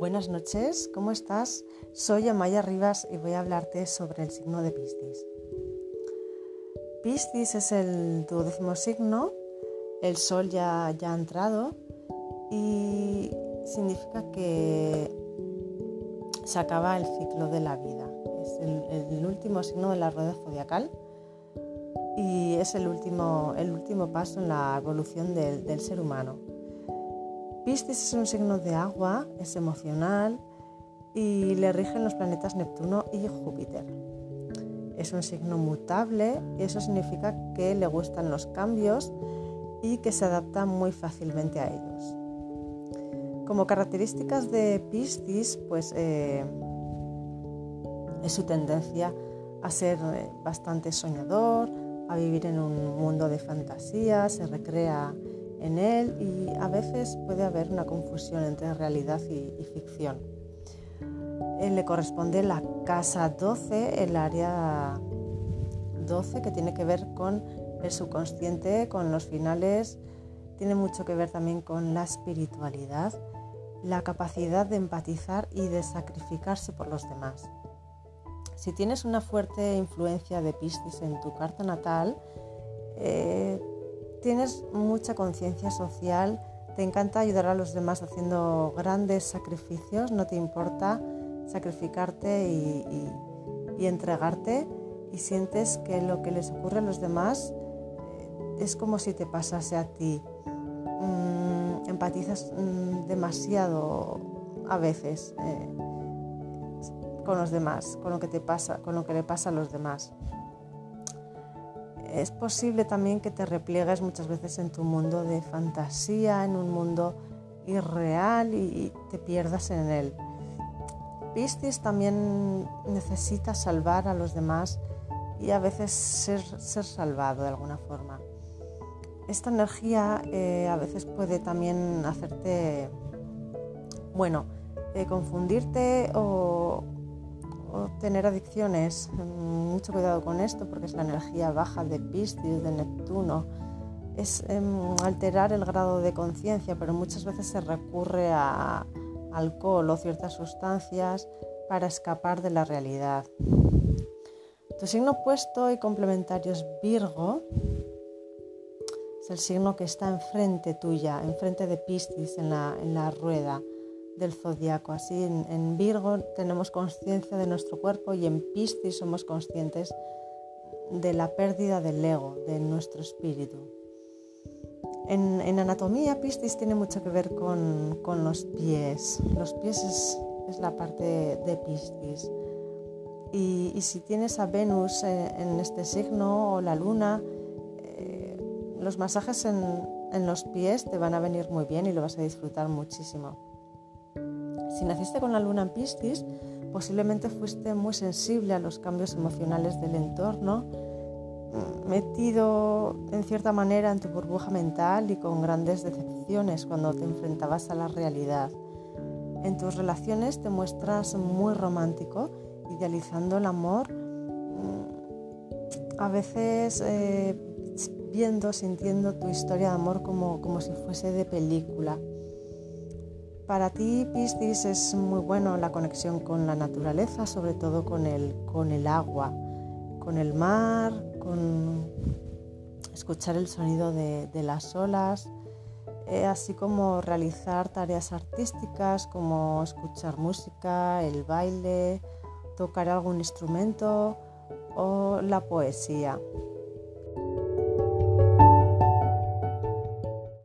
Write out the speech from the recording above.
Buenas noches, ¿cómo estás? Soy Amaya Rivas y voy a hablarte sobre el signo de Piscis. Piscis es el duodécimo signo, el sol ya, ya ha entrado y significa que se acaba el ciclo de la vida. Es el, último signo de la rueda zodiacal y es el último, el último paso en la evolución del, del ser humano. Piscis es un signo de agua, es emocional y le rigen los planetas Neptuno y Júpiter. Es un signo mutable y eso significa que le gustan los cambios y que se adapta muy fácilmente a ellos. Como características de Piscis, pues eh, es su tendencia a ser eh, bastante soñador, a vivir en un mundo de fantasía, se recrea en él y a veces puede haber una confusión entre realidad y, ficción. Él le corresponde la casa 12, el área 12 que tiene que ver con el subconsciente, con los finales, tiene mucho que ver también con la espiritualidad, la capacidad de empatizar y de sacrificarse por los demás. Si tienes una fuerte influencia de Piscis en tu carta natal, eh, tienes mucha conciencia social, te encanta ayudar a los demás haciendo grandes sacrificios, no te importa sacrificarte y, entregarte y sientes que lo que les ocurre a los demás eh, es como si te pasase a ti. Mm, empatizas mm, demasiado a veces eh, con los demás, con lo que te pasa, con lo que le pasa a los demás es posible también que te repliegues muchas veces en tu mundo de fantasía, en un mundo irreal y te pierdas en él. Piscis también necesita salvar a los demás y a veces ser, salvado de alguna forma. Esta energía eh, a veces puede también hacerte, bueno, eh, confundirte o tener adicciones. Mm, mucho cuidado con esto porque es la energía baja de Piscis, de Neptuno. Es em, alterar el grado de conciencia, pero muchas veces se recurre a alcohol o ciertas sustancias para escapar de la realidad. Tu signo opuesto y complementario es Virgo. Es el signo que está enfrente tuya, enfrente de Piscis en la, en la rueda del zodiaco. Así en, Virgo tenemos conciencia de nuestro cuerpo y en Piscis somos conscientes de la pérdida del ego, de nuestro espíritu. En, anatomía, Piscis tiene mucho que ver con, los pies. Los pies es, la parte de Piscis. Y, si tienes a Venus eh, en, este signo o la luna, eh, los masajes en los pies te van a venir muy bien y lo vas a disfrutar muchísimo. Si naciste con la luna en Piscis, posiblemente fuiste muy sensible a los cambios emocionales del entorno, metido en cierta manera en tu burbuja mental y con grandes decepciones cuando te enfrentabas a la realidad. En tus relaciones te muestras muy romántico, idealizando el amor, a veces eh, viendo, sintiendo tu historia de amor como, como si fuese de película. Para ti, Piscis, es muy bueno la conexión con la naturaleza, sobre todo con el, con el agua, con el mar, con escuchar el sonido de, las olas, eh, así como realizar tareas artísticas como escuchar música, el baile, tocar algún instrumento o la poesía.